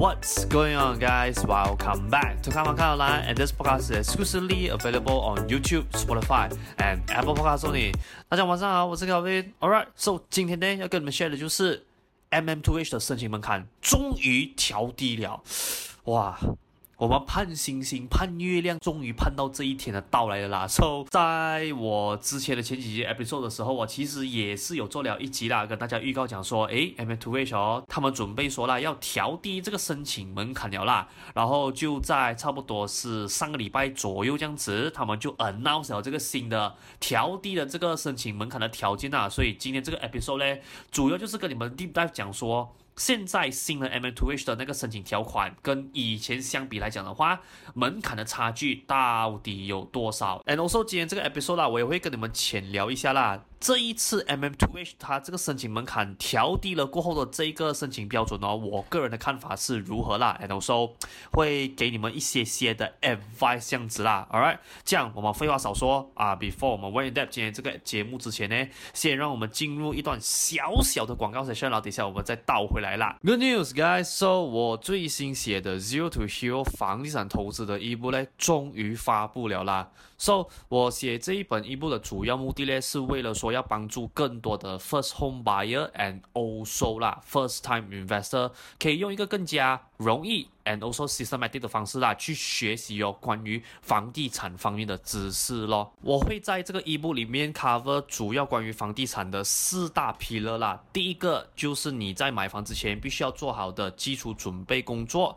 What's going on, guys? Welcome back to Come On Come Online, and this podcast is exclusively available on YouTube, Spotify, and Apple Podcasts only. 大家晚上好，我是 Kelvin。Alright, so 今天呢要跟你们 share 的就是 MM2H 的申请门槛终于调低了，哇！我们盼星星盼月亮，终于盼到这一天的到来了啦！So，在我之前的前几集 episode 的时候，我其实也是有做了一集啦，跟大家预告讲说，诶，MM2H 哦，他们准备说啦，要调低这个申请门槛了啦。然后就在差不多是上个礼拜左右这样子，他们就 announce 了这个新的调低的这个申请门槛的条件啦。所以今天这个 episode 呢，主要就是跟你们 deep dive 讲说。现在新的 MM2H 的那个申请条款跟以前相比来讲的话，门槛的差距到底有多少？And also 今天这个 episode 啦，我也会跟你们浅聊一下啦。这一次 M M Two H 它这个申请门槛调低了过后的这一个申请标准哦，我个人的看法是如何啦？And also 会给你们一些些的 advice 这样子啦。All right，这样我们废话少说啊，before 我们 went up 今天这个节目之前呢，先让我们进入一段小小的广告 session，然后等一下我们再倒回来啦。Good news, guys! So 我最新写的 Zero to Hero 房地产投资的一部呢，终于发布了啦。So 我写这一本一部的主要目的呢，是为了说。要帮助更多的 first home buyer and also 啦 first time investor 可以用一个更加容易 and also systematic 的方式啦去学习哦关于房地产方面的知识咯。我会在这个 ebook 里面 cover 主要关于房地产的四大 pillar 啦。第一个就是你在买房之前必须要做好的基础准备工作。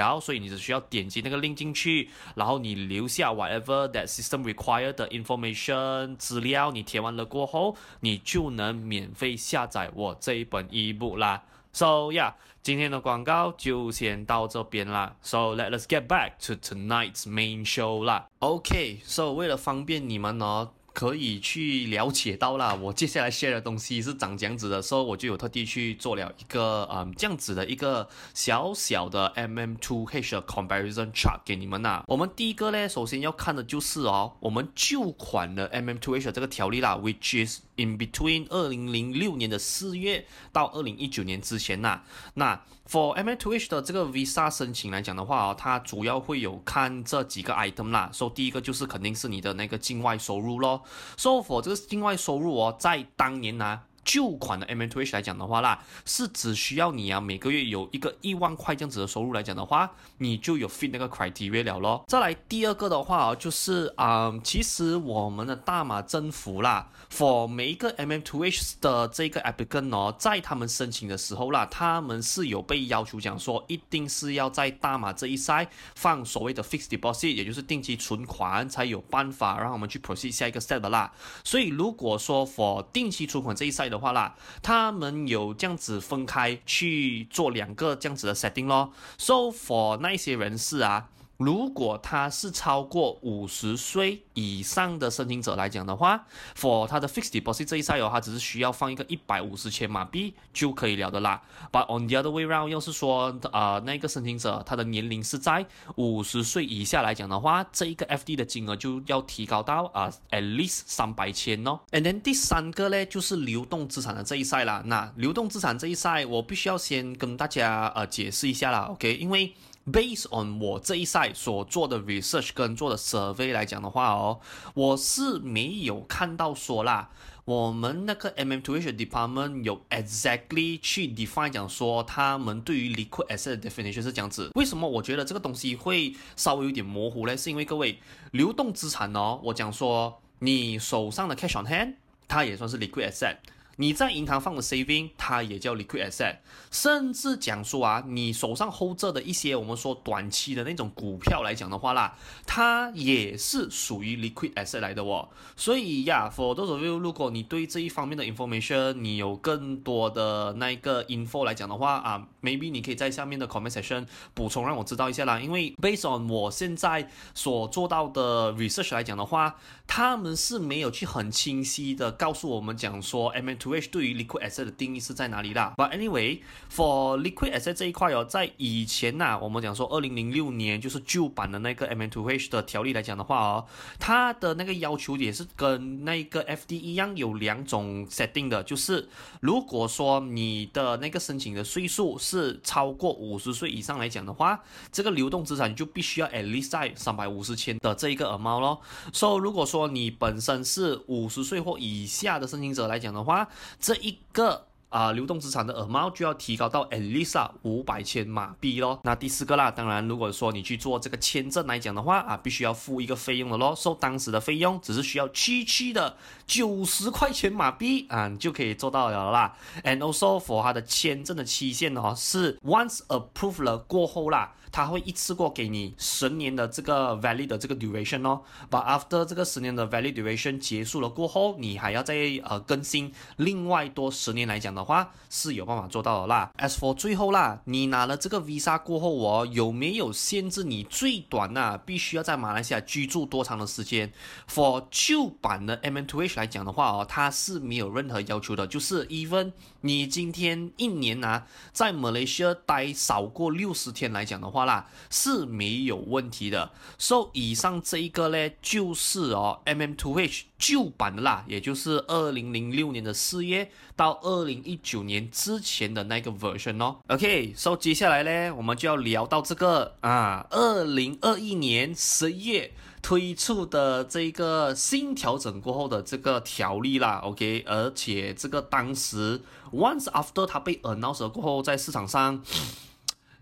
然后，所以你只需要点击那个 link 进去，然后你留下 whatever that system required 的 information 资料，你填完了过后，你就能免费下载我这一本 ebook。啦，So yeah，今天的广告就先到这边啦。So let us get back to tonight's main show 啦。OK，So 为了方便你们呢。可以去了解到啦，我接下来写的东西是长这样子的，所以我就有特地去做了一个嗯这样子的一个小小的 mm two h 的 comparison chart 给你们呐。我们第一个呢，首先要看的就是哦，我们旧款的 MM2H 的这个条例啦，which is in between 二零零六年的四月到二零一九年之前呐。那 for m two h 的这个 visa 申请来讲的话哦，它主要会有看这几个 item 啦。所以第一个就是肯定是你的那个境外收入咯。So for 这个境外收入哦，在当年呢、旧款的 MM2H 来讲的话啦，是只需要你啊每个月有一个一万块这样子的收入来讲的话，你就有 fit 那个 criteria 了咯。再来第二个的话啊，就是啊、嗯，其实我们的大马政府啦，for 每一个 MM2H 的这个 applicant 哦，在他们申请的时候啦，他们是有被要求讲说，一定是要在大马这一塞放所谓的 fixed deposit，也就是定期存款，才有办法让我们去 proceed 下一个 step 啦。所以如果说 for 定期存款这一塞的话啦，他们有这样子分开去做两个这样子的 setting 咯。So for 那一些人士啊。如果他是超过五十岁以上的申请者来讲的话，for 他的 fixed deposit 这一赛有，他只是需要放一个一百五十千马币就可以了的啦。But on the other way round，要是说啊、那个申请者他的年龄是在五十岁以下来讲的话，这一个 FD 的金额就要提高到啊、at least 三百千哦。And then 第三个呢，就是流动资产的这一赛啦。那流动资产这一赛我必须要先跟大家呃解释一下啦，OK？因为 Based on 我这一赛所做的 research 跟做的 survey 来讲的话哦，我是没有看到说啦，我们那个 MM2H department 有 exactly 去 define 讲说他们对于 liquid asset 的 definition 是这样子。为什么我觉得这个东西会稍微有点模糊呢？是因为各位流动资产哦，我讲说你手上的 cash on hand，它也算是 liquid asset。你在银行放的 saving，它也叫 liquid asset，甚至讲说啊，你手上 hold 着的一些我们说短期的那种股票来讲的话啦，它也是属于 liquid asset 来的哦。所以呀，for those of you，如果你对这一方面的 information，你有更多的那一个 info 来讲的话啊，maybe 你可以在下面的 comment section 补充让我知道一下啦。因为 based on 我现在所做到的 research 来讲的话，他们是没有去很清晰的告诉我们讲说 m two h。对于 liquid asset 的定义是在哪里啦？But anyway，for liquid asset 这一块哦，在以前呐、我们讲说二零零六年就是旧版的那个 MM2H 的条例来讲的话哦，它的那个要求也是跟那个 FD 一样，有两种 set 定的，就是如果说你的那个申请的岁数是超过五十岁以上来讲的话，这个流动资产就必须要 at least 在三百五十千的这一个耳猫咯。So 如果说你本身是五十岁或以下的申请者来讲的话，这一个啊、呃，流动资产的耳猫就要提高到 at least 五百千马币咯。那第四个啦，当然如果说你去做这个签证来讲的话啊，必须要付一个费用的咯。所、so, 当时的费用只是需要区区的九十块钱马币啊，你就可以做到了啦。And also for 它的签证的期限哦，是 once approved 了过后啦。他会一次过给你十年的这个 valid 的这个 duration 哦，but after 这个十年的 valid duration 结束了过后，你还要再呃更新另外多十年来讲的话，是有办法做到的啦。As for 最后啦，你拿了这个 visa 过后哦，有没有限制你最短呐、必须要在马来西亚居住多长的时间？For 旧版的 MM2H 来讲的话哦，它是没有任何要求的，就是 even 你今天一年啊在马来西亚待少过六十天来讲的话。啦是没有问题的。So 以上这一个呢，就是哦，MM2H 旧版的啦，也就是二零零六年的四月到二零一九年之前的那个 version 哦。OK，So 接下来呢，我们就要聊到这个啊，二零二一年十月推出的这个新调整过后的这个条例啦。OK，而且这个当时 once after 它被 announced 过后，在市场上。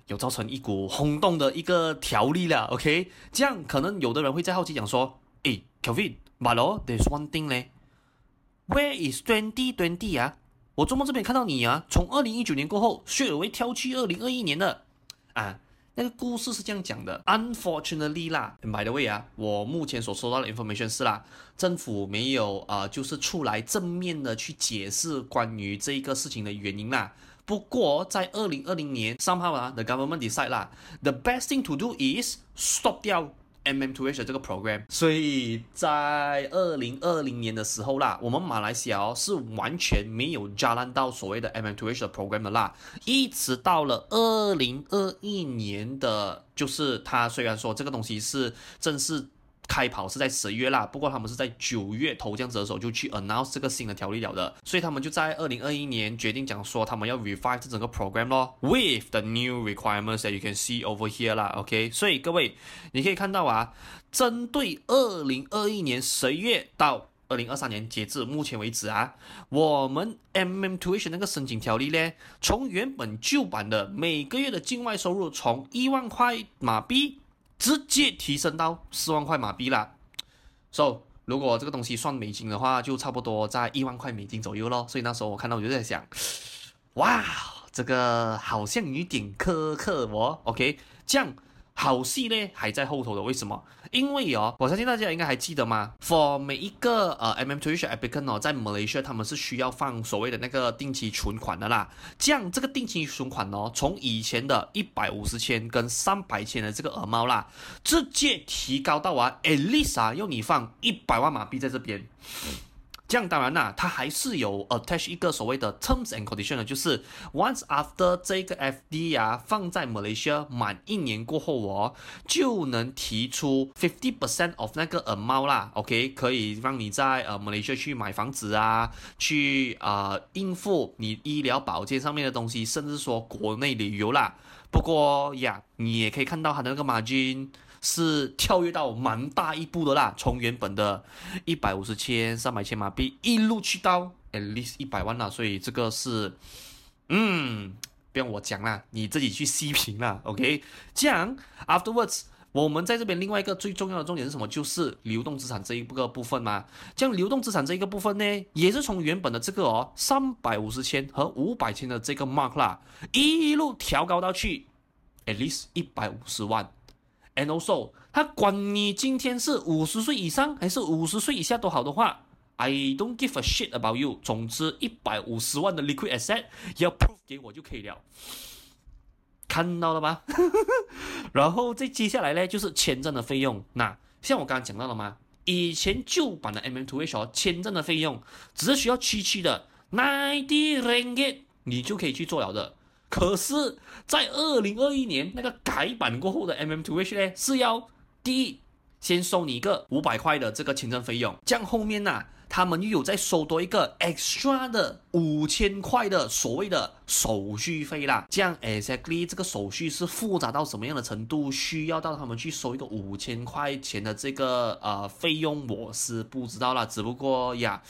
有造成一股轰动的一个条例了，OK？这样可能有的人会在好奇讲说，诶，Kevin，but there's one thing 呢，Where is twenty twenty 啊？我周末这边看到你啊，从二零一九年过后，血尾跳去二零二一年了啊。那个故事是这样讲的，Unfortunately 啦，by the way 啊，我目前所收到的 information 是啦，政府没有啊、就是出来正面的去解释关于这一个事情的原因啦。不过在二零二零年，somehow 啊，the government decide 啦，the best thing to do is stop 掉 MM tuition 这个 program。所以在二零二零年的时候啦，我们马来西亚是完全没有加入到所谓的 MM2H 的 program 的啦，一直到了二零二一年的，就是它虽然说这个东西是正式。开跑是在十月啦，不过他们是在九月头这样子的时候就去 announce 这个新的条例了的，所以他们就在二零二一年决定讲说他们要 revise 这整个 program 咯，with the new requirements that you can see over here 啦，OK，所以各位你可以看到啊，针对二零二一年十月到二零二三年截至目前为止啊，我们 MM tuition 那个申请条例呢，从原本旧版的每个月的境外收入从一万块马币。直接提升到四万块马币啦，so 如果这个东西算美金的话，就差不多在一万块美金左右咯。所以那时候我看到我就在想，哇，这个好像有点苛刻哦。OK，这样好戏呢还在后头的。为什么？因为哦，我相信大家应该还记得吗？For 每一个呃 MM2H applicant 哦，在 Malaysia 他们是需要放所谓的那个定期存款的啦。这样这个定期存款哦，从以前的一百五十千跟三百千的这个耳猫啦，直接提高到啊，at least 啊，要你放一百万马币在这边。这样当然啦，它还是有 attach 一个所谓的 terms and condition 的，就是 once after 这个 FD 啊放在 Malaysia 满一年过后哦，就能提出 fifty percent of 那个 amount 啦，OK，可以让你在呃 Malaysia 去买房子啊，去啊、呃、应付你医疗保健上面的东西，甚至说国内旅游啦。不过呀，你也可以看到它的那个 margin。是跳跃到蛮大一步的啦，从原本的一百五十千、三百千马币一路去到 at least 一百万啦，所以这个是，嗯，不用我讲啦，你自己去细品啦，OK？这样 afterwards，我们在这边另外一个最重要的重点是什么？就是流动资产这一个部分嘛。这样流动资产这一个部分呢，也是从原本的这个哦三百五十千和五百千的这个 mark 啦，一路调高到去 at least 一百五十万。And also，他管你今天是五十岁以上还是五十岁以下都好的话，I don't give a shit about you。总之，一百五十万的 liquid asset 要 prove 给我就可以了。看到了吧？然后再接下来呢，就是签证的费用。那像我刚刚讲到了吗？以前旧版的 MM2H 签证的费用只是需要区区的 ninety ringgit，你就可以去做了的。可是，在二零二一年那个改版过后的 MM2H 呢，是要第一先收你一个五百块的这个签证费用，这样后面呢、他们又有再收多一个 extra 的五千块的所谓的手续费啦。这样 exactly 这个手续是复杂到什么样的程度，需要到他们去收一个五千块钱的这个呃费用，我是不知道啦。只不过呀。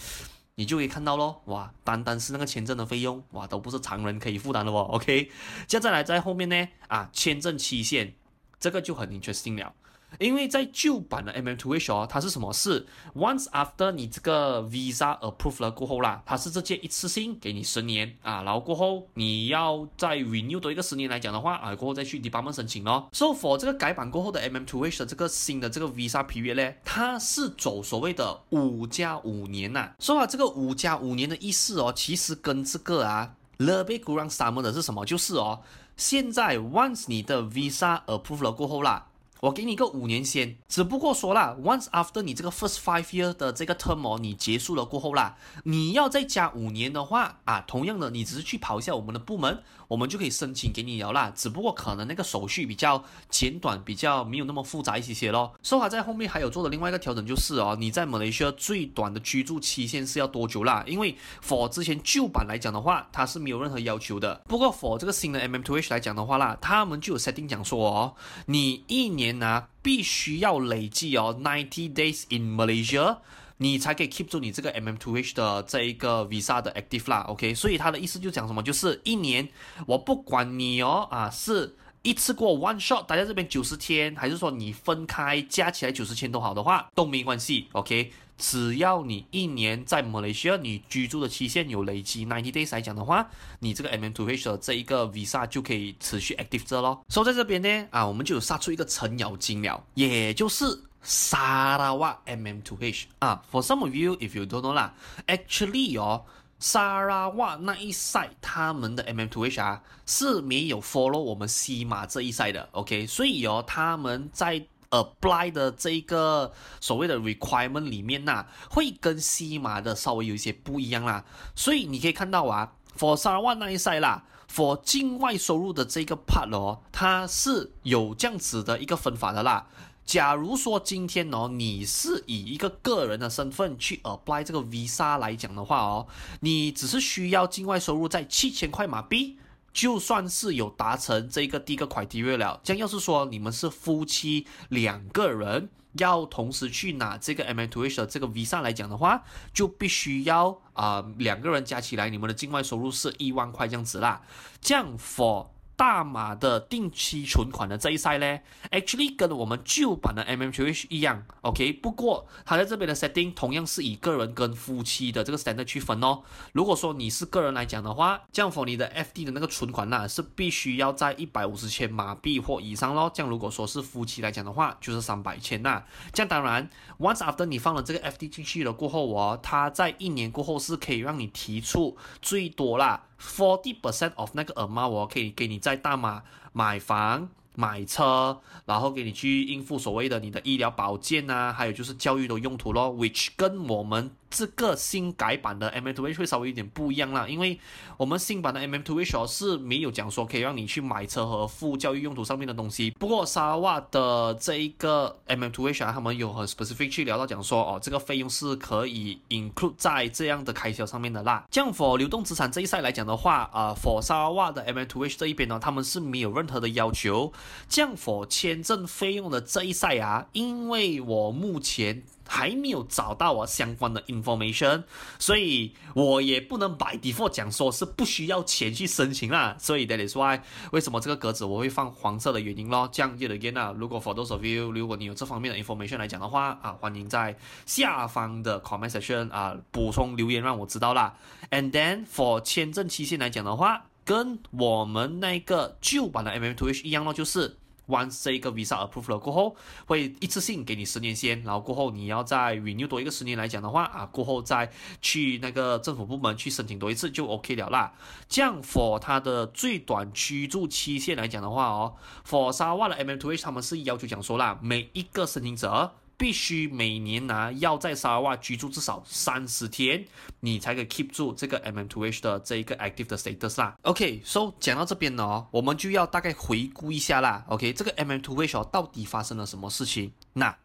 你就可以看到咯，哇，单单是那个签证的费用，哇，都不是常人可以负担的哦。OK，接下来在后面呢，啊，签证期限，这个就很 interesting 了。因为在旧版的 MM2H 哦，它是什么？是 once after 你这个 visa approved 了过后啦，它是直接一次性给你十年啊，然后过后你要再 renew 多一个十年来讲的话啊，过后再去 department 申请咯。So for 这个改版过后的 MM2H 的这个新的这个 visappear 呢，它是走所谓的五加五年呐。说啊，这个五加五年的意思哦，其实跟这个啊 lebih kurang sama 的是什么？就是哦，现在 once 你的 visa approved 了过后啦。我给你个五年先，只不过说啦，once after 你这个 first five year 的这个 term 哦，你结束了过后啦，你要再加五年的话啊，同样的，你只是去跑一下我们的部门，我们就可以申请给你了啦。只不过可能那个手续比较简短，比较没有那么复杂一些些咯。说好在后面还有做的另外一个调整就是哦，你在马来西亚最短的居住期限是要多久啦？因为 for 之前旧版来讲的话，它是没有任何要求的。不过 for 这个新的 MM2H 来讲的话啦，他们就有 setting 讲说哦，你一年。拿必须要累计哦，ninety days in Malaysia，你才可以 keep 住你这个 MM2H 的这一个 visa 的 active 啦，OK？所以他的意思就讲什么，就是一年我不管你哦啊，是一次过 one shot 待在这边九十天，还是说你分开加起来九十天都好的话，都没关系，OK？只要你一年在马来西亚，你居住的期限有累积 ninety days 来讲的话，你这个 MM2H 的这一个 visa 就可以持续 active 着咯。所以在这边呢，啊，我们就有杀出一个程咬金了，也就是沙拉瓦 MM2H 啊。For some of you, if you don't know 啦，actually 哦，沙拉瓦那一 side 他们的 MM2H 啊是没有 follow 我们西马这一赛的，OK？所以哦，他们在 apply 的这一个所谓的 requirement 里面呐、啊，会跟西马的稍微有一些不一样啦。所以你可以看到啊，for Sarawa 那一赛啦，for 境外收入的这个 part 哦，它是有这样子的一个分法的啦。假如说今天哦，你是以一个个人的身份去 apply 这个 visa 来讲的话哦，你只是需要境外收入在七千块马币。就算是有达成这个第一个 criteria 了，这样要是说你们是夫妻两个人要同时去拿这个 MM2H 的这个 visa 来讲的话，就必须要啊、呃、两个人加起来你们的境外收入是一万块这样子啦。这样 for 大码的定期存款的这一赛呢，actually 跟我们旧版的 MM2H 一样，OK。不过它在这边的 setting 同样是以个人跟夫妻的这个 standard 区分哦。如果说你是个人来讲的话，这样 for 你的 FD 的那个存款呢，是必须要在一百五十千马币或以上咯。这样如果说是夫妻来讲的话，就是三百千呐。这样当然，once after 你放了这个 FD 进去了过后哦，它在一年过后是可以让你提出最多啦。Forty percent of 那个 amount 我可以给你在大马买房。买车，然后给你去应付所谓的你的医疗保健啊，还有就是教育的用途咯，which 跟我们这个新改版的 MM2H 会稍微有点不一样啦，因为我们新版的 MM2H 是没有讲说可以让你去买车和付教育用途上面的东西。不过沙瓦的这一个 MM2H 啊，他们有很 specific 去聊到讲说哦，这个费用是可以 include 在这样的开销上面的啦。这样 for 流动资产这一赛来讲的话，呃，for 沙瓦的 MM2H 这一边呢，他们是没有任何的要求。降否签证费用的这一赛啊，因为我目前还没有找到我相关的 information，所以我也不能 by default 讲说是不需要钱去申请啦。所以 that is why 为什么这个格子我会放黄色的原因咯。这样 yet again 啊，如果 for those of you，如果你有这方面的 information 来讲的话啊，欢迎在下方的 comment section 啊补充留言让我知道啦。And then for 签证期限来讲的话，跟我们那个旧版的 MM2H 一样咯，就是 once 这个 visa Approve 了过后，会一次性给你十年先，然后过后你要再 renew 多一个十年来讲的话啊，过后再去那个政府部门去申请多一次就 OK 了啦。这样 for 它的最短居住期限来讲的话哦，for 沙瓦的 MM2H 他们是要求讲说啦，每一个申请者。必须每年呢要在沙瓦居住至少三十天，你才可以 keep 住这个 MM2H 的这一个 active 的 status 啦。OK，so、讲到这边呢，我们就要大概回顾一下啦。OK，这个 MM2H 到底发生了什么事情？那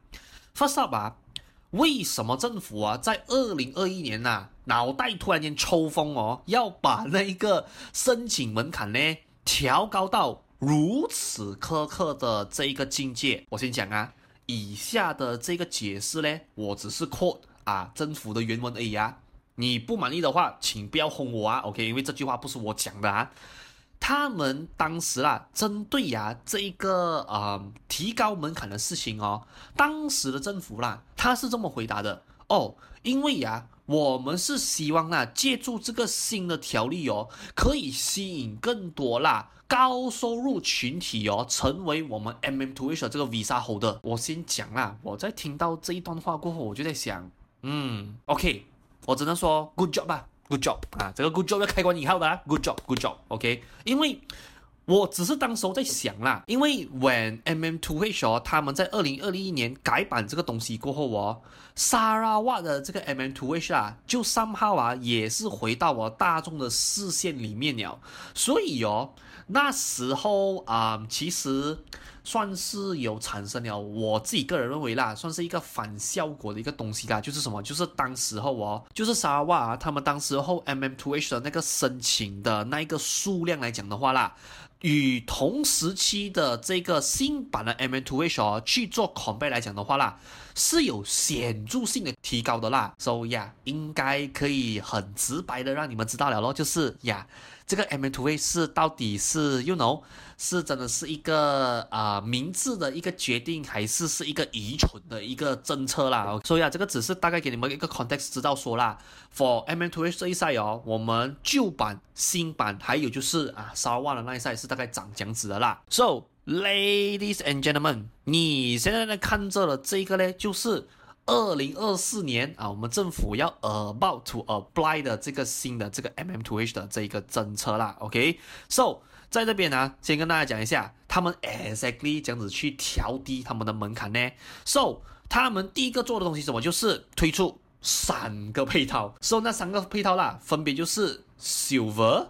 first up 啊，为什么政府啊在二零二一年呐、啊、脑袋突然间抽风哦，要把那一个申请门槛呢调高到如此苛刻的这一个境界？我先讲啊。以下的这个解释呢，我只是 quote 啊政府的原文而已啊。你不满意的话，请不要轰我啊，OK？因为这句话不是我讲的啊。他们当时啊，针对呀、啊、这一个呃提高门槛的事情哦，当时的政府啦，他是这么回答的哦，因为呀、啊。我们是希望啊，借助这个新的条例哦，可以吸引更多啦高收入群体哦，成为我们 MM2H 这个 Visa holder。我先讲啦，我在听到这一段话过后，我就在想，嗯，OK，我只能说 Good job 吧，Good job 啊，这个 Good job 要开关以后的啊，Good job，Good job，OK，因为。我只是当时候在想啦，因为 when MM2H 哦，他们在二零二一年改版这个东西过后哦，沙拉瓦的这个 MM2H 啊，就 somehow 啊，也是回到我大众的视线里面了。所以哦，那时候啊、其实算是有产生了，我自己个人认为啦，算是一个反效果的一个东西啦，就是什么？就是当时候哦，就是沙拉瓦啊，他们当时候 MM2H 的那个申请的那一个数量来讲的话啦。与同时期的这个新版的 MM2H 哦去做 compare 来讲的话啦，是有显著性的提高的啦。所以呀，应该可以很直白的让你们知道了咯，就是呀。这个 MM2H 是到底是 you know 是真的是一个啊、明智的一个决定，还是是一个愚蠢的一个政策啦？所以啊，这个只是大概给你们一个 context 知道说啦。For MM2H 这一赛哦，我们旧版、新版还有就是啊沙拉瓦的那一赛是大概长这样子的啦。So ladies and gentlemen，你现在在看着的这个呢，就是。二零二四年啊，我们政府要 about to apply 的这个新的这个 MM2H 的这一个政策啦，OK？So 在这边呢，先跟大家讲一下，他们 exactly 这样子去调低他们的门槛呢？So 他们第一个做的东西什么？就是推出三个配套，So 那三个配套啦，分别就是 Silver、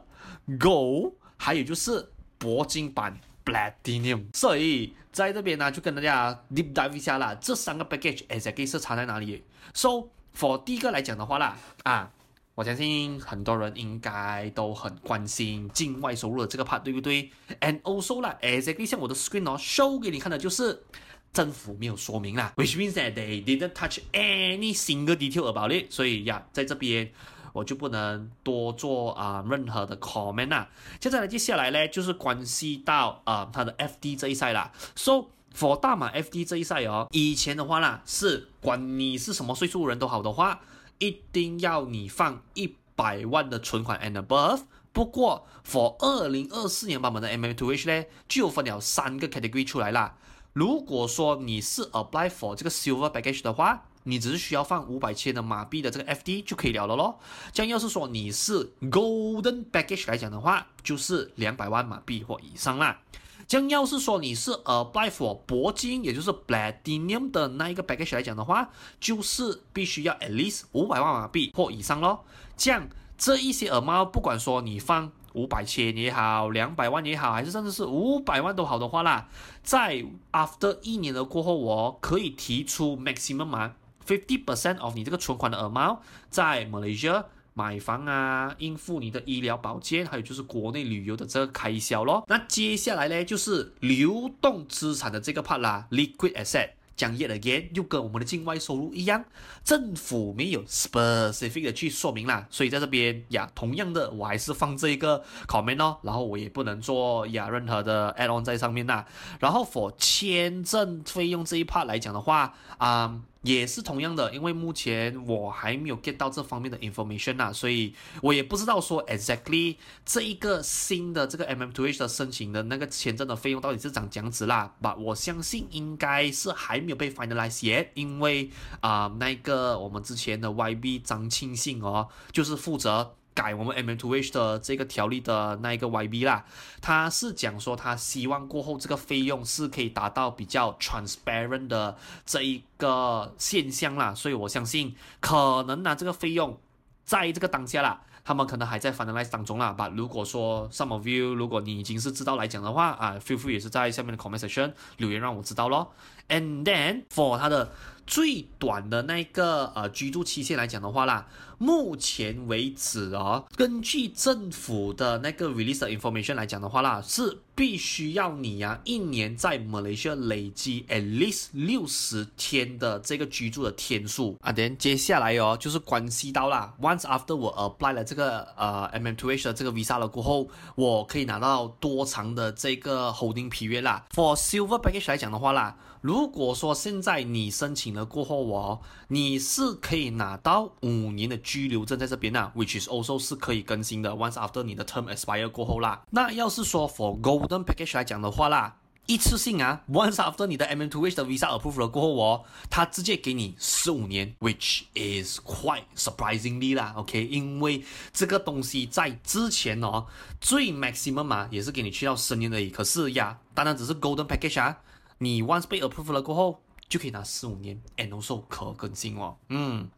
Gold，还有就是铂金版 Platinum，所以。在这边呢，就跟大家 deep dive 一下啦。这三个 package exactly 是差在哪里？So for 第一个来讲的话啦，啊，我相信很多人应该都很关心境外收入的这个 part，对不对？And also 啦，exactly 像我的 screen 哦，show 给你看的就是政府没有说明啦，which means that they didn't touch any single detail about it。所以呀，在这边。我就不能多做啊、任何的 comment 啦。接下来接下来呢，就是关系到啊、呃、它的 FD 这一赛啦。So for 大马 FD 这一赛哦，以前的话啦，是管你是什么岁数人都好的话，一定要你放一百万的存款 and above。不过 for 二零二四年版本的 MM2H 呢，就分了三个 category 出来啦。如果说你是 apply for 这个 silver package 的话，你只是需要放五百千的马币的这个 FD 就可以了了咯。这样要是说你是 golden package 来讲的话，就是两百万马币或以上啦。将要是说你是 apply for 铂金，也就是 platinum 的那一个 package 来讲的话，就是必须要 at least 五百万马币或以上咯。这样这一些 amount 不管说你放。五百千也好，两百万也好，还是甚至是五百万都好的话啦，在 after 一年的过后，我可以提出 maximum 嘛，fifty percent of 你这个存款的 amount 在 Malaysia 买房啊，应付你的医疗保健，还有就是国内旅游的这个开销咯。那接下来呢，就是流动资产的这个 part 啦，liquid asset。讲 yet again，又跟我们的境外收入一样，政府没有 specific 的去说明啦，所以在这边呀，同样的我还是放这一个 comment 哦，然后我也不能做呀任何的 add on 在上面啦。然后 for 签证费用这一 part 来讲的话，啊、也是同样的，因为目前我还没有 get 到这方面的 information 呐，所以我也不知道说 exactly 这一个新的这个 M M Two H 的申请的那个签证的费用到底是长这样子啦。But 我相信应该是还没有被 finalize yet，因为啊、那个我们之前的 YB 张庆信哦，就是负责。改我们 MM2H 的这个条例的那一个 YB 啦，他是讲说他希望过后这个费用是可以达到比较 transparent 的这一个现象啦，所以我相信可能呢这个费用在这个当下啦，他们可能还在 finalize 当中啦。But 如果说 some of you 如果你已经是知道来讲的话啊，feel free 也是在下面的 comment section 留言让我知道咯。And then for 他的。最短的那个呃居住期限来讲的话啦，目前为止哦，根据政府的那个 release information 来讲的话啦，是必须要你呀、啊、一年在马来西亚累积 at least 六十天的这个居住的天数啊。等接下来哦，就是关系到啦，once after 我 apply 了这个呃 MM2H 的这个 visa 了过后，我可以拿到多长的这个 holding period 啦？For silver package 来讲的话啦，如果说现在你申请了过后哦，你是可以拿到五年的居留证在这边呐，which is also 是可以更新的。Once after 你的 term expire 过后啦，那要是说 for golden package 来讲的话啦，一次性啊，once after 你的 MM2H 的 visa approved 了过后哦，他直接给你十五年，which is quite surprisingly 啦，OK，因为这个东西在之前哦，最 maximum 嘛，也是给你去到十年而已。可是呀，当然只是 golden package 啊。你 once 被 approved 了过后，就可以拿四五年，and also 可更新哦。嗯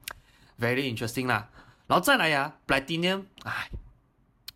，very interesting 啦。然后再来呀，Platinum，哎，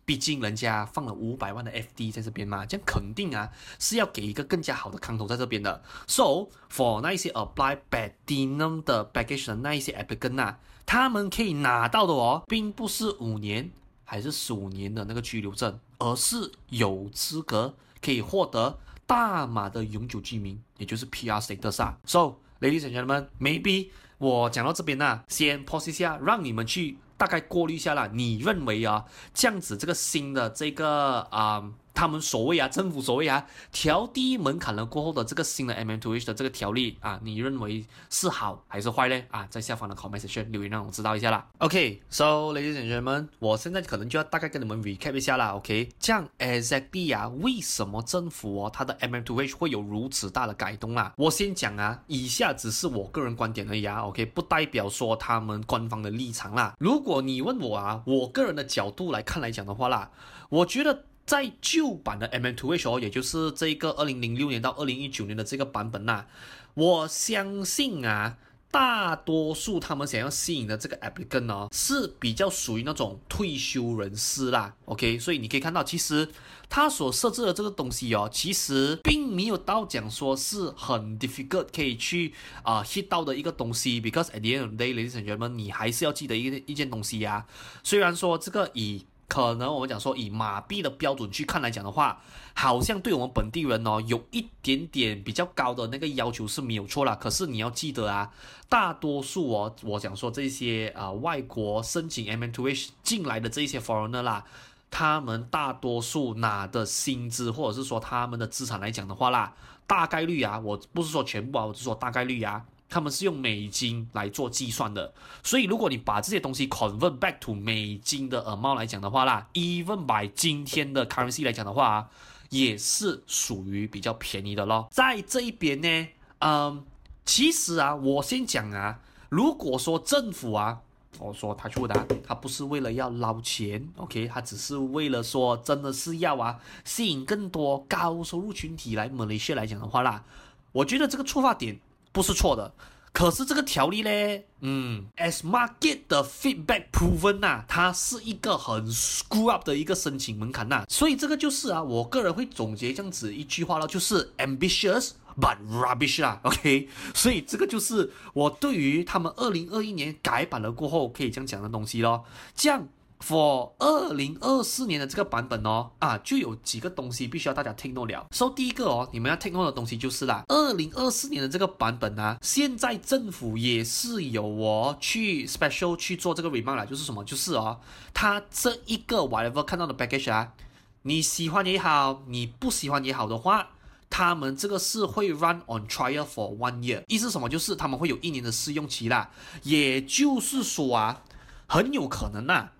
毕竟人家放了五百万的 FD 在这边嘛，这样肯定啊是要给一个更加好的康头在这边的。So for 那一些 apply Platinum 的 package 的那一些 applicant 呐，他们可以拿到的哦，并不是五年还是十五年的那个居留证，而是有资格可以获得。大马的永久居民，也就是 PR status 啊。So, ladies and gentlemen, maybe 我讲到这边呢，先 pause 一下，让你们去大概过滤一下啦。你认为啊，这样子这个新的这个啊。他们所谓啊，政府所谓啊，调低门槛了过后的这个新的 MM2H 的这个条例啊，你认为是好还是坏呢？啊，在下方的 comment section 留言让我知道一下啦。OK，So，ladies and gentlemen，我现在可能就要大概跟你们 recap 一下啦。OK，这样 exactly 啊，为什么政府哦，它的 MM2H 会有如此大的改动啦？我先讲啊，以下只是我个人观点而已啊。OK，不代表说他们官方的立场啦。如果你问我啊，我个人的角度来看来讲的话啦，我觉得。在旧版的 MM2H，也就是这个二零零六年到二零一九年的这个版本呐、我相信啊，大多数他们想要吸引的这个 applicant 呢，是比较属于那种退休人士啦。OK，所以你可以看到，其实他所设置的这个东西哦，其实并没有到讲说是很 difficult 可以去啊、呃、hit 到的一个东西，because at the end of the day，ladies and gentlemen，你还是要记得一一件东西呀、虽然说这个以可能我们讲说以马币的标准去看来讲的话，好像对我们本地人哦有一点点比较高的那个要求是没有错啦。可是你要记得啊，大多数哦，我讲说这些啊、外国申请 MM2H 进来的这些 foreigner 啦，他们大多数拿的薪资或者是说他们的资产来讲的话啦，大概率啊，我不是说全部啊，我是说大概率啊。他们是用美金来做计算的，所以如果你把这些东西 convert back to 美金的耳帽来讲的话啦，even by 今天的 currency 来讲的话啊，也是属于比较便宜的咯。在这一边呢，嗯，其实啊，我先讲啊，如果说政府啊，我说他去的，他不是为了要捞钱，OK，他只是为了说真的是要啊，吸引更多高收入群体来马来西亚来讲的话啦，我觉得这个出发点。不是错的，可是这个条例呢，嗯，as market 的 feedback proven 呐、啊，它是一个很 screw up 的一个申请门槛呐、啊，所以这个就是啊，我个人会总结这样子一句话了，就是 ambitious but rubbish 啦，OK，所以这个就是我对于他们二零二一年改版了过后可以这样讲的东西咯，这样。For 二零二四年的这个版本哦，啊，就有几个东西必须要大家听懂了。So 第一个哦，你们要听懂的东西就是啦，二零二四年的这个版本啊，现在政府也是有哦去 special 去做这个 remark 啦，就是什么？就是哦，他这一个 whatever 看到的 package 啊，你喜欢也好，你不喜欢也好的话，他们这个是会 run on trial for one year，意思什么？就是他们会有一年的试用期啦，也就是说啊，很有可能呐、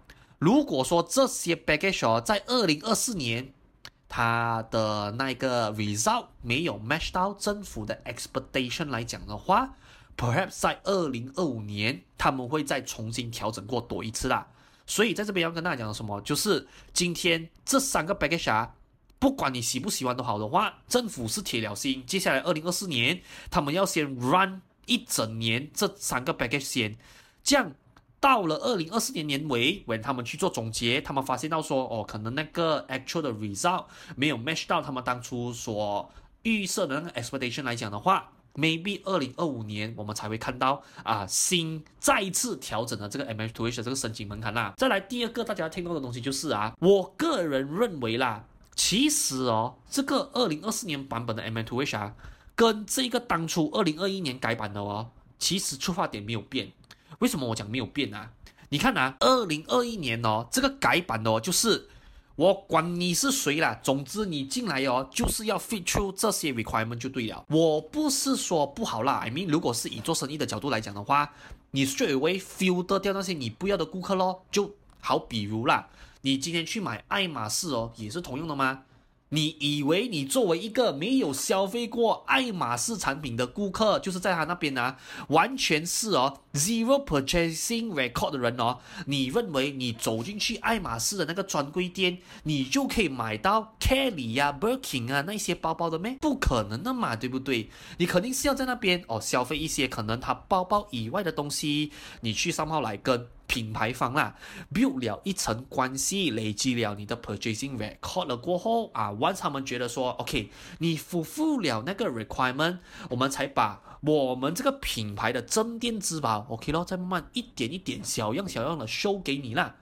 如果说这些 baggage 在二零二四年，它的那个 result 没有 match 到政府的 expectation 来讲的话，perhaps 在二零二五年他们会再重新调整过多一次啦。所以在这边要跟大家讲什么，就是今天这三个 baggage，啊不管你喜不喜欢都好的话，政府是铁了心，接下来二零二四年他们要先 run 一整年这三个 baggage 先，这样。到了二零二四年年尾，when 他们去做总结，他们发现到说，哦，可能那个 actual 的 result 没有 match 到他们当初所预设的那个 expectation 来讲的话，maybe 二零二五年我们才会看到啊，新再次调整的这个 MM2H 这个申请门槛啦。再来第二个大家听到的东西就是啊，我个人认为啦，其实哦，这个二零二四年版本的 MM2H 啊，跟这个当初二零二一年改版的哦，其实出发点没有变。为什么我讲没有变啊？你看啊，二零二一年哦，这个改版哦，就是我管你是谁啦，总之你进来哦，就是要 fit through 这些 requirement 就对了。我不是说不好啦，I mean，如果是以做生意的角度来讲的话，你 straight away filter 掉那些你不要的顾客咯，就好比如啦，你今天去买爱马仕哦，也是同样的吗？你以为你作为一个没有消费过爱马仕产品的顾客，就是在他那边呢、啊，完全是哦 zero purchasing record 的人哦，你认为你走进去爱马仕的那个专柜店，你就可以买到 Kelly 呀、啊、Birkin 啊那些包包的咩？不可能的嘛，对不对？你肯定是要在那边哦消费一些可能他包包以外的东西，你去商号来跟。品牌方啦，build 了一层关系，累积了你的 purchasing record 了过后啊，once 他们觉得说，OK，你 fulfill 了那个 requirement，我们才把我们这个品牌的镇店之宝，OK 咯，再慢慢一点一点小样小样的 show 给你啦。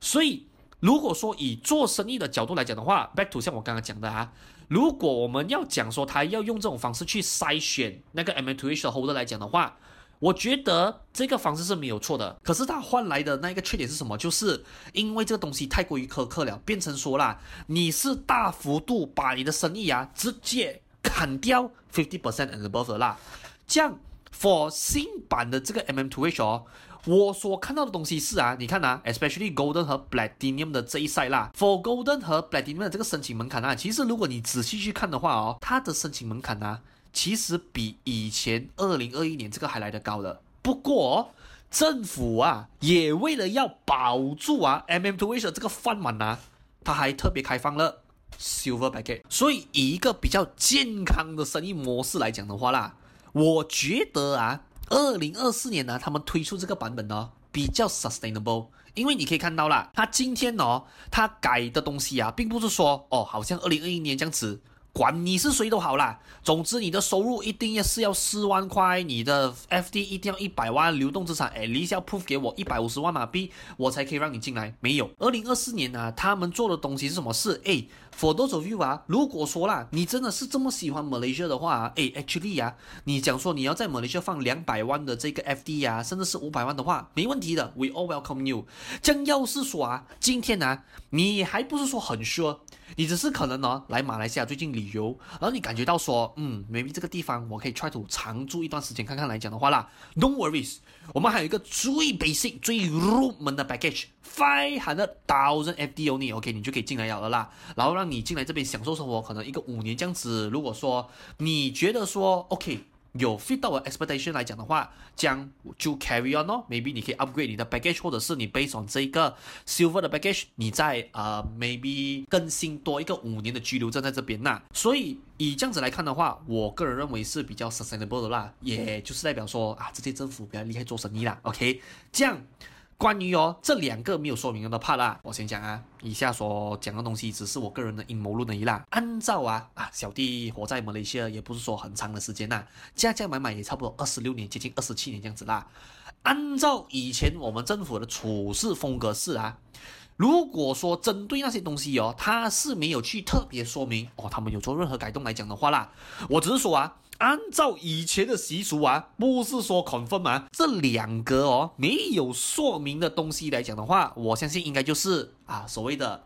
所以，如果说以做生意的角度来讲的话，back to 像我刚刚讲的啊，如果我们要讲说他要用这种方式去筛选那个 MM2H holder 来讲的话。我觉得这个方式是没有错的，可是它换来的那一个缺点是什么？就是因为这个东西太过于苛刻了，变成说啦，你是大幅度把你的生意啊直接砍掉 fifty percent and above 啦。这样 for 新版的这个 MM2H 哦，我所看到的东西是啊，你看啊，especially Golden 和 Platinum 的这一赛啦，for Golden 和 Platinum 的这个申请门槛啊，其实如果你仔细去看的话哦，它的申请门槛啊。其实比以前二零二一年这个还来得高的。不过政府啊，也为了要保住啊，MM2H 这个饭碗啊，他还特别开放了 Silver Packet。所以以一个比较健康的生意模式来讲的话啦，我觉得啊，二零二四年呢，他们推出这个版本呢，比较 sustainable。因为你可以看到啦，他今天哦，他改的东西啊，并不是说哦，好像二零二一年这样子。管你是谁都好啦，总之你的收入一定要是要四万块，你的 FD 一定要一百万，流动资产诶，你要 proof 给我一百五十万马币，我才可以让你进来。没有，二零二四年啊，他们做的东西是什么事？诶，for those of you 啊，如果说啦，你真的是这么喜欢 Malaysia 的话，诶，actually 啊，你讲说你要在 Malaysia 放两百万的这个 FD 啊，甚至是五百万的话，没问题的，we all welcome you。将要是说啊，今天呢、你还不是说很 sure。你只是可能呢来马来西亚最近旅游，然后你感觉到说，嗯，maybe 这个地方我可以 try to 长住一段时间看看来讲的话啦，Don't worries，我们还有一个最 basic 最入门的 package，five hundred thousand FD only，OK，你就可以进来了啦，然后让你进来这边享受生活，可能一个五年这样子。如果说你觉得说 OK。有 fit 到我 expectation 来讲的话，将就 carry on 哦。Maybe 你可以 upgrade 你的 package，或者是你 based on 这个 silver 的 package，你在呃 maybe 更新多一个五年的居留证在这边呐。所以以这样子来看的话，我个人认为是比较 sustainable 的啦，也就是代表说啊，这些政府比较厉害做生意啦。OK，这样。关于哦这两个没有说明的 part 啦，我先讲啊，以下所讲的东西只是我个人的阴谋论而已啦。按照啊啊小弟活在马来西亚也不是说很长的时间呐，加加买买也差不多二十六年，接近二十七年这样子啦。按照以前我们政府的处事风格是啊，如果说针对那些东西哦，他是没有去特别说明哦，他们有做任何改动来讲的话啦，我只是说啊。按照以前的习俗啊，不是说 confirm 啊，这两个哦没有说明的东西来讲的话，我相信应该就是啊所谓的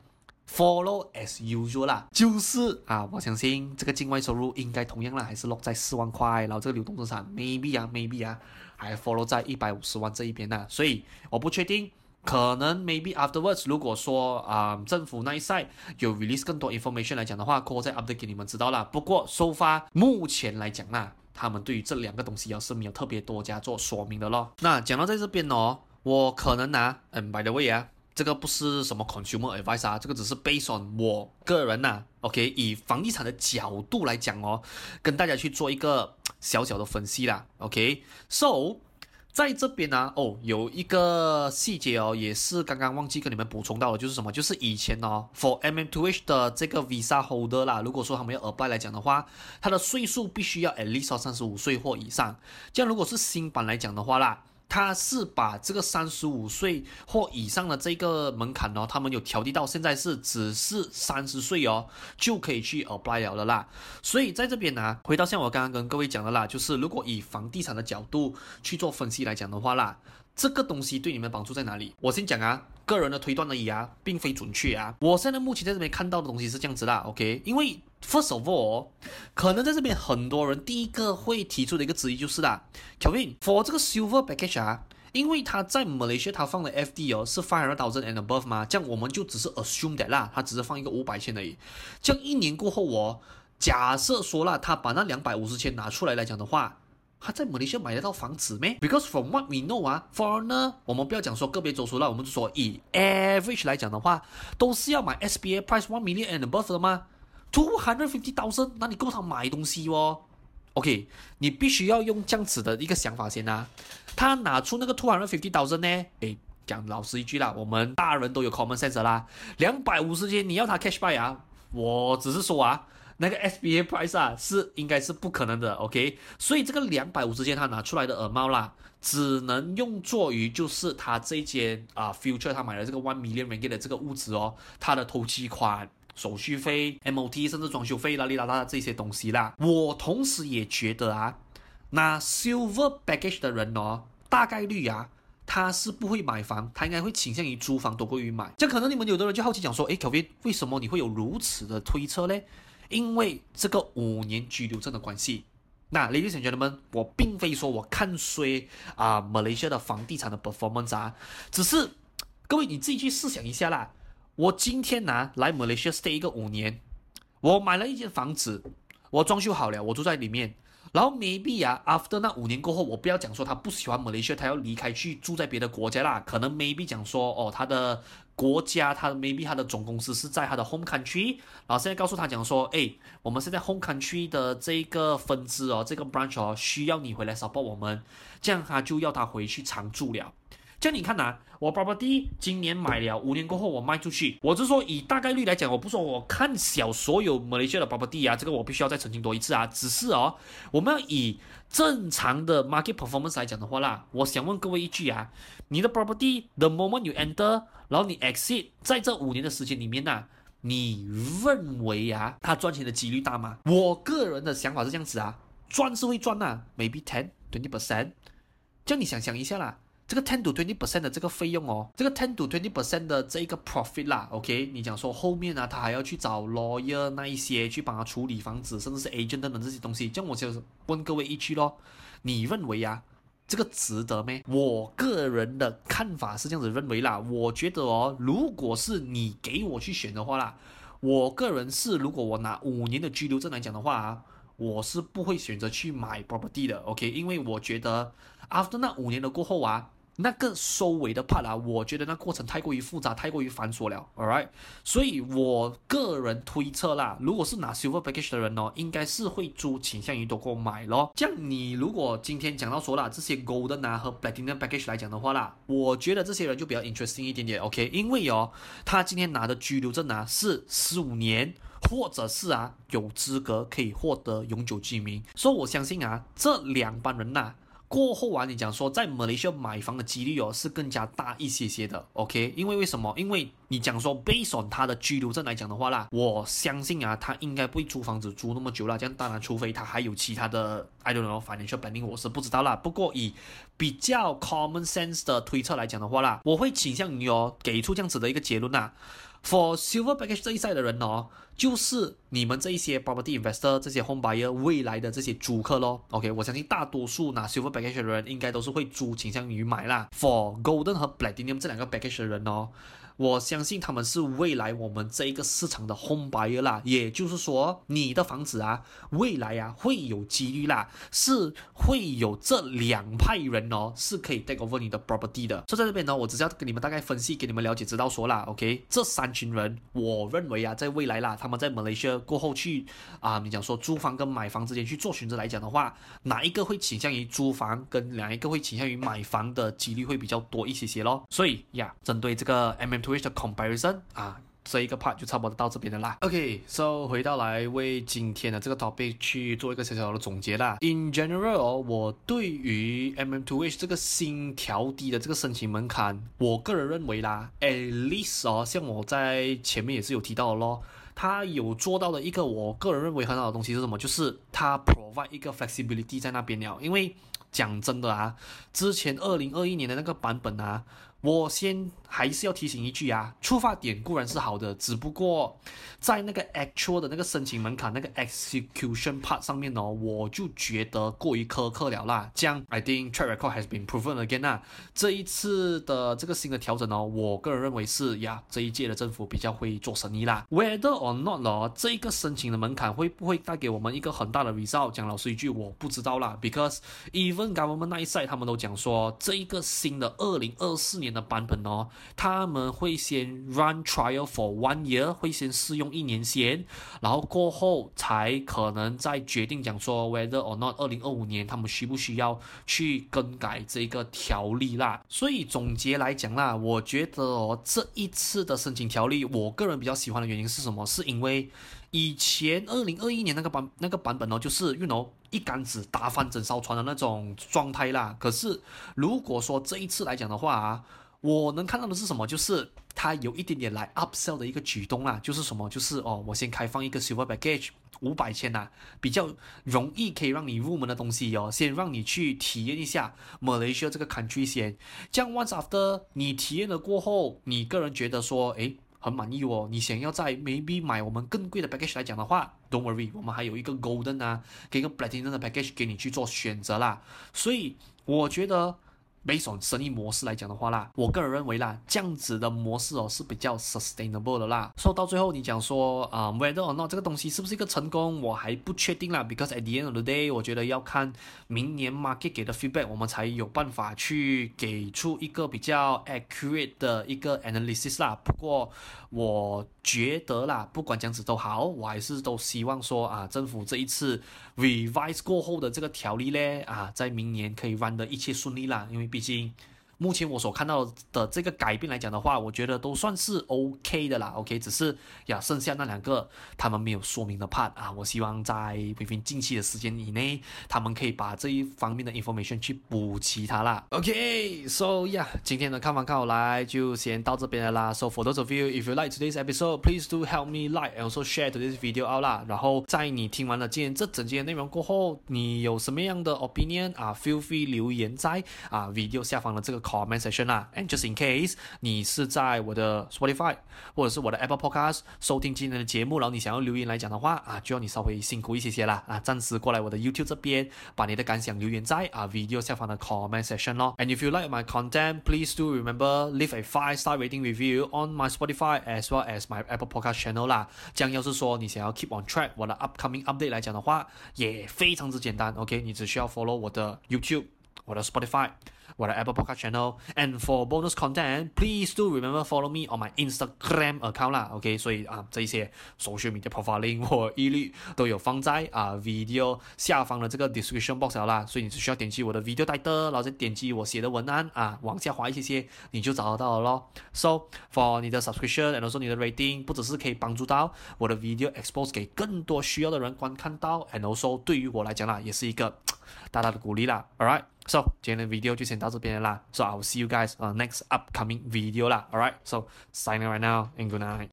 follow as usual 啦，就是啊我相信这个境外收入应该同样啦，还是落在四万块，然后这个流动资产 maybe 啊 maybe 啊还 follow 在一百五十万这一边呢，所以我不确定。可能 maybe afterwards，如果说啊、政府那一 side 有 release 更多 information 来讲的话，过后再 update 给你们知道了。不过 so far 目前来讲呢，他们对于这两个东西要是没有特别多加做说明的咯。那讲到在这边哦，我可能呢，嗯，by the way 啊，这个不是什么 consumer advice 啊，这个只是 based on 我个人呐、啊，OK，以房地产的角度来讲哦，跟大家去做一个小小的分析啦，OK，so。在这边呢、哦，有一个细节哦，也是刚刚忘记跟你们补充到了，就是什么？就是以前哦，for MM2H 的这个 Visa Holder 啦，如果说他们要 apply 来讲的话，他的岁数必须要 at least 三十五岁或以上。这样如果是新版来讲的话啦。他是把这个三十五岁或以上的这个门槛哦，他们有调低到现在是只是三十岁哦，就可以去 apply 了的啦。所以在这边呢、回到像我刚刚跟各位讲的啦，就是如果以房地产的角度去做分析来讲的话啦，这个东西对你们帮助在哪里？我先讲啊，个人的推断而已啊，并非准确啊。我现在目前在这边看到的东西是这样子啦，OK，因为。First of all，可能在这边很多人第一个会提出的一个质疑就是啦，Kevin，for 这个 Silver Package 啊，因为他在 Malaysia 他放了 FD 哦是 five hundred thousand and above 嘛，这样我们就只是 assume that 啦，他只是放一个五百千而已。这样一年过后哦，假设说了他把那两百五十千拿出来来讲的话，他在马来西亚买得到房子没？Because from what we know 啊，foreigner，我们不要讲说个别走出来，我们就说以 average 来讲的话，都是要买 SBA price one million and above 的吗？Two hundred fifty thousand，那你够他买东西哦。OK，你必须要用这样子的一个想法先啊。他拿出那个 two hundred fifty thousand 呢？诶，讲老实一句啦，我们大人都有 common sense 啦。两百五十千你要他 cash buy 啊？我只是说啊，那个 SBA price 啊是应该是不可能的。OK，所以这个两百五十千他拿出来的耳帽啦，只能用作于就是他这间啊 future 他买了这个 one million ringgit 的这个物资哦，他的头期款。手续费、MOT 甚至装修费、啦哩啦啦这些东西啦，我同时也觉得啊，那 Silver Package 的人哦，大概率啊，他是不会买房，他应该会倾向于租房多过于买。这可能你们有的人就好奇讲说，诶 k e v i n 为什么你会有如此的推测呢？因为这个五年居留证的关系。那 Ladies and Gentlemen，我并非说我看衰啊马来西亚的房地产的 performance 啊，只是各位你自己去试想一下啦。我今天呢来马来西亚 stay 一个五年，我买了一间房子，我装修好了，我住在里面。然后 maybe 啊，after 那五年过后，我不要讲说他不喜欢马来西亚他要离开去住在别的国家啦。可能 maybe 讲说哦，他的国家，他 maybe 他的总公司是在他的 home country，然后现在告诉他讲说，哎，我们现在 home country 的这个分支哦，这个 branch 哦，需要你回来 support 我们，这样他就要他回去常住了。这样你看呐、啊，我 property 今年买了，五年过后我卖出去，我是说以大概率来讲，我不说我看小所有马来西亚的 property 啊，这个我必须要再澄清多一次啊。只是哦，我们要以正常的 market performance 来讲的话啦，我想问各位一句啊，你的 property the moment you enter，然后你 exit，在这五年的时间里面呐、啊，你认为啊，它赚钱的几率大吗？我个人的想法是这样子啊，赚是会赚呐，maybe ten twenty percent，这样你想想一下啦。这个 ten to twenty percent 的这个费用哦，这个 ten to twenty percent 的这一个 profit 啦，OK，你讲说后面呢、啊，他还要去找 lawyer 那一些去帮他处理房子，甚至是 agent 等等这些东西，这样我就问各位一句咯，你认为呀、啊，这个值得没？我个人的看法是这样子认为啦，我觉得哦，如果是你给我去选的话啦，我个人是如果我拿五年的居留证来讲的话啊，我是不会选择去买 property 的，OK，因为我觉得 after 那五年的过后啊。那个收尾的 part 啊，我觉得那过程太过于复杂，太过于繁琐了，all right，所以我个人推测啦，如果是拿 silver package 的人哦，应该是会租倾向于多过买咯。这样你如果今天讲到说啦，这些 golden 啊和 platinum package 来讲的话啦，我觉得这些人就比较 interesting 一点点，OK，因为哦，他今天拿的居留证啊是十五年，或者是啊有资格可以获得永久居民，所以我相信啊这两帮人呐、啊。过后啊，你讲说在马来西亚买房的几率哦是更加大一些些的，OK？因为为什么？因为你讲说 based on 他的居留证来讲的话啦，我相信啊，他应该不会租房子租那么久了。这样当然，除非他还有其他的，I don't know financial planning，我是不知道啦。不过以比较 common sense 的推测来讲的话啦，我会倾向于哦给出这样子的一个结论呐。For silver package 这一赛的人哦，就是你们这一些 property investor 这些 home buyer 未来的这些租客咯。OK，我相信大多数拿 silver package 的人应该都是会租倾向于买啦。For golden 和 platinum 这两个 package 的人哦。我相信他们是未来我们这一个市场的 home buyer 啦，也就是说，你的房子啊，未来啊会有几率啦，是会有这两派人哦，是可以 take over 你的 property 的。所以在这边呢，我只是要跟你们大概分析，给你们了解知道说啦，OK，这三群人，我认为啊，在未来啦，他们在马来西亚过后去啊，你讲说租房跟买房之间去做选择来讲的话，哪一个会倾向于租房，跟哪一个会倾向于买房的几率会比较多一些些咯。所以呀，针对这个 MM。To the comparison 啊，这一个 part 就差不多到这边的啦。OK，so 回到来为今天的这个 topic 去做一个小小的总结啦。In general，我对于 MM2H 这个新调低的这个申请门槛，我个人认为啦，at least 哦，像我在前面也是有提到的咯，它有做到的一个我个人认为很好的东西是什么？就是它 provide 一个 flexibility 在那边了。因为讲真的啊，之前二零二一年的那个版本啊。我先还是要提醒一句啊，出发点固然是好的，只不过在那个 actual 的那个申请门槛那个 execution part 上面呢，我就觉得过于苛刻了啦。这样，I think track record has been proven again 啊。这一次的这个新的调整呢，我个人认为是呀，这一届的政府比较会做生意啦。Whether or not 呢，这一个申请的门槛会不会带给我们一个很大的 result？讲老实一句，我不知道啦。Because even government 那一 side 他们都讲说，这一个新的二零二四年的版本哦，他们会先 run trial for one year，会先试用一年先，然后过后才可能再决定讲说 whether or not 二零二五年他们需不需要去更改这个条例啦。所以总结来讲啦，我觉得哦，这一次的申请条例，我个人比较喜欢的原因是什么？是因为以前二零二一年那个版那个版本哦，就是 you know 一竿子打翻整艘船的那种状态啦。可是如果说这一次来讲的话啊，我能看到的是什么？就是它有一点点来 upsell 的一个举动啦，就是什么？就是哦，我先开放一个 silver package 五百千呐，比较容易可以让你入门的东西哦，先让你去体验一下 Malaysia 这个 country 先。这样 once after 你体验了过后，你个人觉得说，诶，很满意哦，你想要在 maybe 买我们更贵的 package 来讲的话，Don't worry，我们还有一个 golden 啊，跟一个 platinum 的 package 给你去做选择啦。所以我觉得。Based on 生意模式来讲的话啦，我个人认为啦，这样子的模式哦是比较 sustainable 的啦。说到最后，你讲说啊、，whether or not 这个东西是不是一个成功，我还不确定啦。Because at the end of the day，我觉得要看明年 market 给的 feedback，我们才有办法去给出一个比较 accurate 的一个 analysis 啦。不过我觉得啦，不管这样子都好，我还是都希望说啊，政府这一次 revise 过后的这个条例咧啊，在明年可以 run 的一切顺利啦，因为。毕竟目前我所看到的这个改变来讲的话，我觉得都算是 OK 的啦。OK，只是呀，剩下那两个他们没有说明的 part 啊，我希望在 within 近期的时间以内，他们可以把这一方面的 information 去补齐它啦。OK，so yeah，今天的看法看好来就先到这边了啦。So for those of you if you like today's episode, please do help me like and also share today's video out 啦。然后在你听完了今天这整节内容过后，你有什么样的 opinion 啊？Feel free 留言在啊 video 下方的这个。comment section 啦，and just in case 你是在我的 Spotify 或者是我的 Apple Podcast 收听今天的节目，然后你想要留言来讲的话啊，就要你稍微辛苦一些些啦啊，暂时过来我的 YouTube 这边，把你的感想留言在啊 video 下方的 comment section 咯。And if you like my content, please do remember leave a five star rating review on my Spotify as well as my Apple Podcast channel 啦。这样要是说你想要 keep on track 我的 upcoming update 来讲的话，也非常之简单，OK，你只需要 follow 我的 YouTube。 我的 Spotify，我的 Apple Podcast Channel，and for bonus content，please do remember follow me on my Instagram account 啦，OK，所以啊，这一些 social media profiling 我一律都有放在啊 video 下方的这个 description box 啦，所以你只需要点击我的 video title，然后再点击我写的文案啊，往下滑一些些，你就找得到了咯。So for 你的 subscription and also 你的 rating，不只是可以帮助到我的 video expose 给更多需要的人观看到，and also 对于我来讲啦，也是一个大大的鼓励啦。All right。So 今天的 video 就先到这边啦。So I will see you guys on next upcoming video 啦。Alright, so signing right now and good night.